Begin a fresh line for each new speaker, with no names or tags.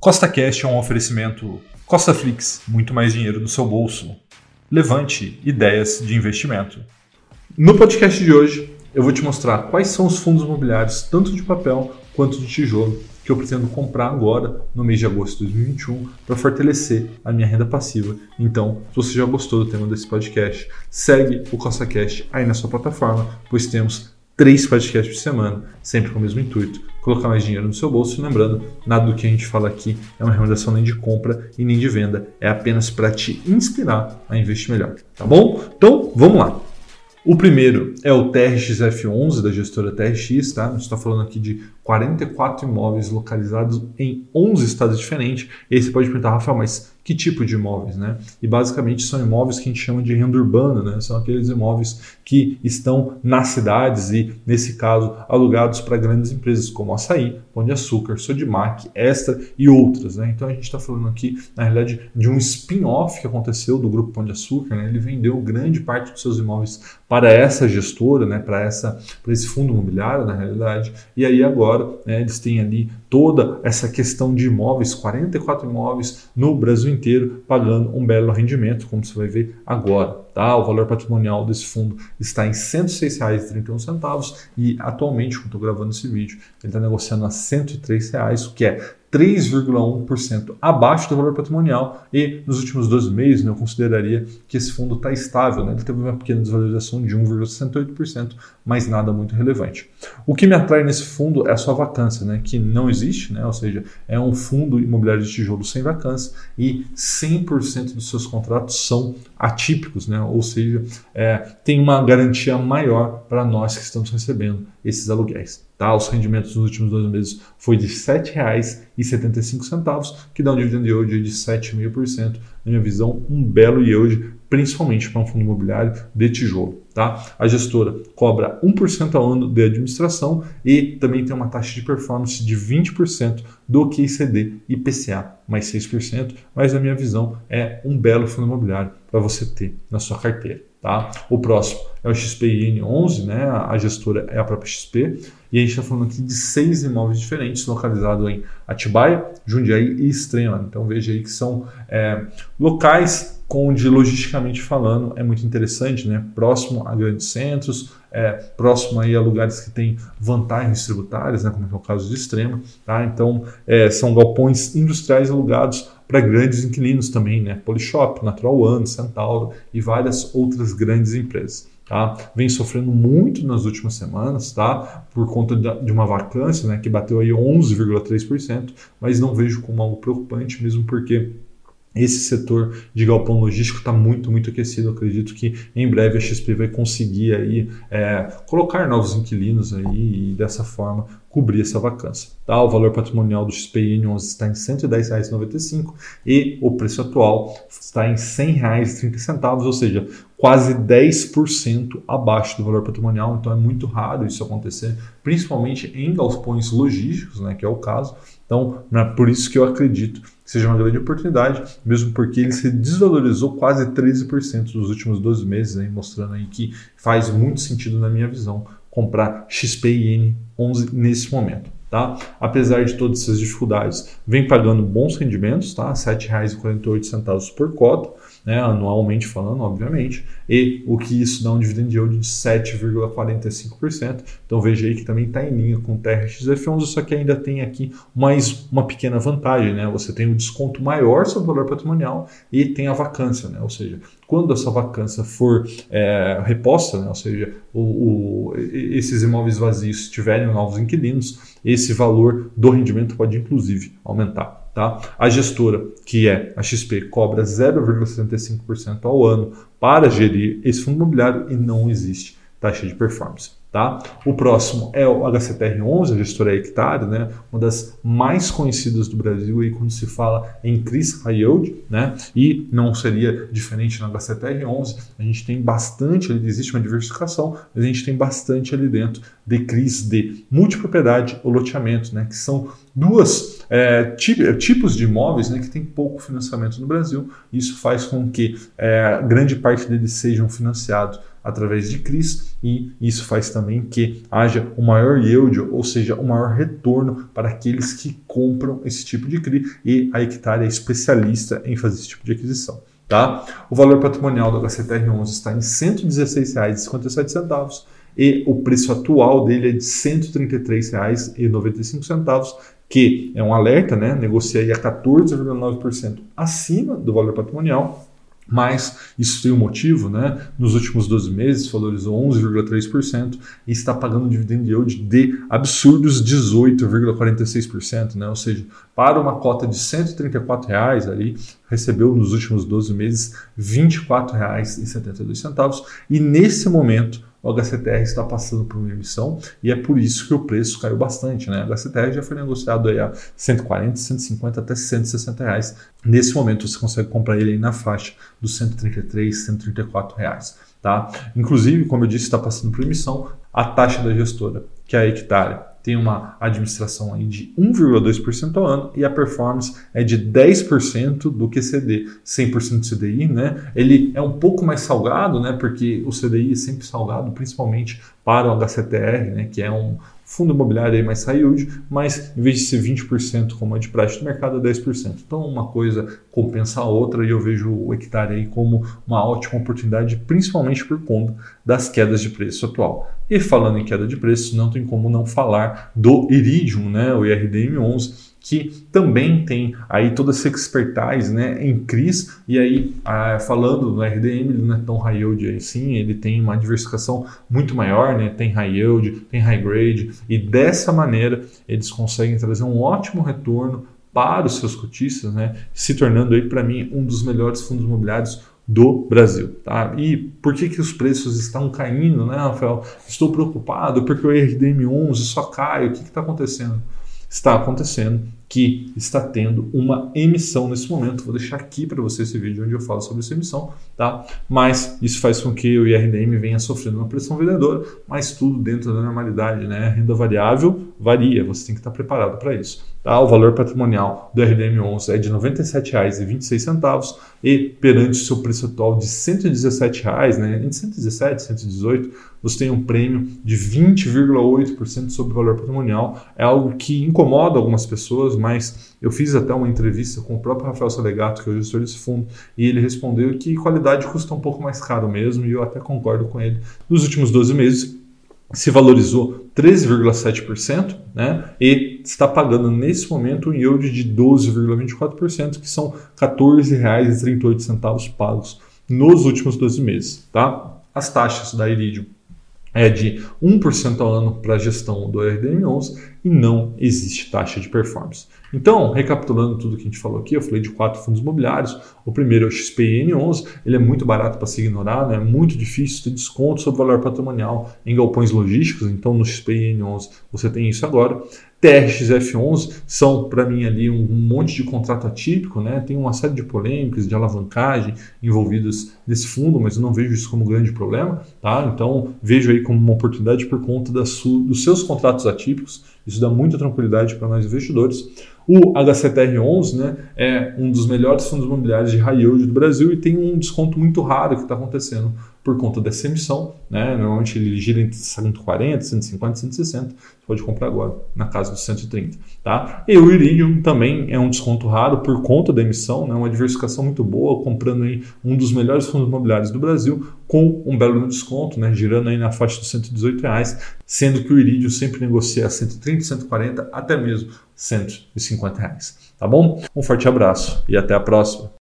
Costa Cash é um oferecimento Costa Flix, muito mais dinheiro no seu bolso. Levante ideias de investimento. No podcast de hoje, eu vou te mostrar quais são os fundos imobiliários, tanto de papel quanto de tijolo, que eu pretendo comprar agora, no mês de agosto de 2021, para fortalecer a minha renda passiva. Então, se você já gostou do tema desse podcast, segue o Costa Cash aí na sua plataforma, pois temos três podcasts por semana, sempre com o mesmo intuito, colocar mais dinheiro no seu bolso. Lembrando, nada do que a gente fala aqui é uma recomendação nem de compra e nem de venda, é apenas para te inspirar a investir melhor, tá bom? Então, vamos lá. O primeiro é o TRXF11 da gestora TRX, tá? A gente está falando aqui de 44 imóveis localizados em 11 estados diferentes. E aí você pode perguntar, Rafael, mas que tipo de imóveis, né? E basicamente são imóveis que a gente chama de renda urbana, né? São aqueles imóveis que estão nas cidades e, nesse caso, alugados para grandes empresas como Açaí, Pão de Açúcar, Sodimac, Extra e outras, né? Então a gente está falando aqui, na realidade, de um spin-off que aconteceu do grupo Pão de Açúcar, né? Ele vendeu grande parte dos seus imóveis para essa gestora, né? Para essa, para esse fundo imobiliário, na realidade. E aí agora, né? Eles têm ali toda essa questão de imóveis, 44 imóveis no Brasil inteiro, pagando um belo rendimento, como você vai ver agora. Tá? O valor patrimonial desse fundo está em R$ 106,31 e atualmente, quando estou gravando esse vídeo, ele está negociando a 103 reais, o que é 3,1% abaixo do valor patrimonial e nos últimos 12 meses né, eu consideraria que esse fundo está estável, né? ele teve uma pequena desvalorização de 1,68%, mas nada muito relevante. O que me atrai nesse fundo é a sua vacância, né, que não existe, né, ou seja, é um fundo imobiliário de tijolo sem vacância e 100% dos seus contratos são atípicos, né, ou seja, é, tem uma garantia maior para nós que estamos recebendo esses aluguéis. Tá? Os rendimentos nos últimos dois meses foi de R$ 7,75, que dá um dividend yield de 7,5%. Na minha visão, um belo yield, principalmente para um fundo imobiliário de tijolo. Tá? A gestora cobra 1% ao ano de administração e também tem uma taxa de performance de 20% do QICD e PCA, mais 6%, mas na minha visão é um belo fundo imobiliário para você ter na sua carteira. Tá? O próximo é o XPIN11, né? a gestora é a própria XP, e a gente está falando aqui de seis imóveis diferentes localizados em Atibaia, Jundiaí e Extrema. Então veja aí que são é, locais onde, logisticamente falando, é muito interessante, né? próximo a grandes centros, é, próximo aí a lugares que têm vantagens tributárias, né? como é o caso de Extrema. Tá? Então é, são galpões industriais alugados para grandes inquilinos também, né? Polishop, Natural One, Centauro e várias outras grandes empresas. Tá? Vem sofrendo muito nas últimas semanas, tá? Por conta de uma vacância, né? Que bateu aí 11,3%, mas não vejo como algo preocupante, mesmo porque esse setor de galpão logístico está muito, muito aquecido. Eu acredito que em breve a XP vai conseguir aí, é, colocar novos inquilinos aí e dessa forma cobrir essa vacância. Tá? O valor patrimonial do XPI 11 está em R$ 110,95 e o preço atual está em R$ 100,30, ou seja, quase 10% abaixo do valor patrimonial. Então é muito raro isso acontecer, principalmente em galpões logísticos, né, que é o caso. Então, é por isso que eu acredito que seja uma grande oportunidade, mesmo porque ele se desvalorizou quase 13% nos últimos 12 meses, aí, mostrando aí que faz muito sentido na minha visão comprar XPIN 11 nesse momento. Tá? Apesar de todas essas dificuldades, vem pagando bons rendimentos, tá? R$ 7,48 por cota, né? anualmente falando, obviamente, e o que isso dá um dividend yield de 7,45%. Então veja aí que também está em linha com o TRXF11, só que ainda tem aqui mais uma pequena vantagem, né? Você tem o um desconto maior sobre o valor patrimonial e tem a vacância, né? Ou seja, quando essa vacância for é, reposta, né? ou seja, o, o, esses imóveis vazios tiverem novos inquilinos, esse valor do rendimento pode inclusive aumentar. Tá? A gestora, que é a XP, cobra 0,75% ao ano para gerir esse fundo imobiliário e não existe taxa de performance. Tá? O próximo é o HCTR11, a gestora hectare, né? uma das mais conhecidas do Brasil aí quando se fala em CRIS High né? e não seria diferente na HCTR11, a gente tem bastante, existe uma diversificação, mas a gente tem bastante ali dentro de CRIs de multipropriedade ou loteamento, né? que são duas é, tipos de imóveis né, que tem pouco financiamento no Brasil, isso faz com que é, grande parte deles sejam financiados através de CRIs e isso faz também também que haja o um maior yield, ou seja, o um maior retorno para aqueles que compram esse tipo de CRI e a Hectare é especialista em fazer esse tipo de aquisição. Tá? O valor patrimonial do HCTR11 está em R$ 116,57 e o preço atual dele é de R$ 133,95, que é um alerta, né? negocia aí a 14,9% acima do valor patrimonial mas isso tem um motivo, né? Nos últimos 12 meses valorizou 11,3% e está pagando um dividend yield de absurdos 18,46%, né? Ou seja, para uma cota de 134 reais ali, recebeu nos últimos 12 meses R$ 24,72 e nesse momento o HCTR está passando por uma emissão e é por isso que o preço caiu bastante. Né? O HCTR já foi negociado aí a 140, 150 até 160 reais. Nesse momento você consegue comprar ele na faixa dos 133, 134 reais. Tá? Inclusive, como eu disse, está passando por emissão a taxa da gestora, que é a hectare tem uma administração aí de 1,2% ao ano e a performance é de 10% do que CD, 100% CDI, né? Ele é um pouco mais salgado, né? Porque o CDI é sempre salgado, principalmente para o HCTR, né? Que é um, fundo imobiliário aí mais high yield, mas em vez de ser 20% como é de praxe do mercado, é 10%. Então uma coisa compensa a outra e eu vejo o hectare aí como uma ótima oportunidade, principalmente por conta das quedas de preço atual. E falando em queda de preço, não tem como não falar do Iridium, né, o IRDM11, que também tem aí toda essa expertise né, em CRIs, e aí ah, falando no RDM, ele não é tão high yield assim, ele tem uma diversificação muito maior, né, tem high yield, tem high grade, e dessa maneira eles conseguem trazer um ótimo retorno para os seus cotistas, né, se tornando aí para mim um dos melhores fundos imobiliários do Brasil. Tá? E por que, que os preços estão caindo, né, Rafael? Estou preocupado porque o RDM11 só cai, o que está acontecendo? Está acontecendo, que está tendo uma emissão nesse momento. Vou deixar aqui para você esse vídeo onde eu falo sobre essa emissão, tá? Mas isso faz com que o IRDM venha sofrendo uma pressão vendedora, mas tudo dentro da normalidade, né? A renda variável varia, você tem que estar preparado para isso. Tá? O valor patrimonial do RDM11 é de R$ 97,26 e perante o seu preço atual de R$ 117, né? entre 117 e 118, você tem um prêmio de 20,8% sobre o valor patrimonial. É algo que incomoda algumas pessoas, mas eu fiz até uma entrevista com o próprio Rafael Salegato, que é o gestor desse fundo, e ele respondeu que qualidade custa um pouco mais caro mesmo, e eu até concordo com ele. Nos últimos 12 meses, se valorizou 13,7%, né? E está pagando nesse momento um yield de 12,24%, que são R$ 14,38 pagos nos últimos 12 meses, tá? As taxas da Iridium é de 1% ao ano para a gestão do RDM11 e não existe taxa de performance. Então, recapitulando tudo que a gente falou aqui, eu falei de quatro fundos imobiliários. O primeiro é o XPIN11, ele é muito barato para se ignorar, né? é muito difícil ter desconto sobre o valor patrimonial em galpões logísticos, então no XPIN11 você tem isso agora. TRXF11 são, para mim, ali um, monte de contrato atípico, né? tem uma série de polêmicas, de alavancagem envolvidas nesse fundo, mas eu não vejo isso como um grande problema. Tá? Então, vejo aí como uma oportunidade por conta dos seus contratos atípicos isso dá muita tranquilidade para nós investidores. O HCTR11 né, é um dos melhores fundos imobiliários de high yield do Brasil e tem um desconto muito raro que está acontecendo por conta dessa emissão. Né? Normalmente ele gira entre 140, 150, 160. Você pode comprar agora na casa dos 130. Tá? E o Iridium também é um desconto raro por conta da emissão, né? uma diversificação muito boa, comprando aí um dos melhores fundos imobiliários do Brasil com um belo desconto, né? girando aí na faixa dos 118 reais, sendo que o Iridium sempre negocia a 130, 140, até mesmo 150 reais. Tá bom? Um forte abraço e até a próxima.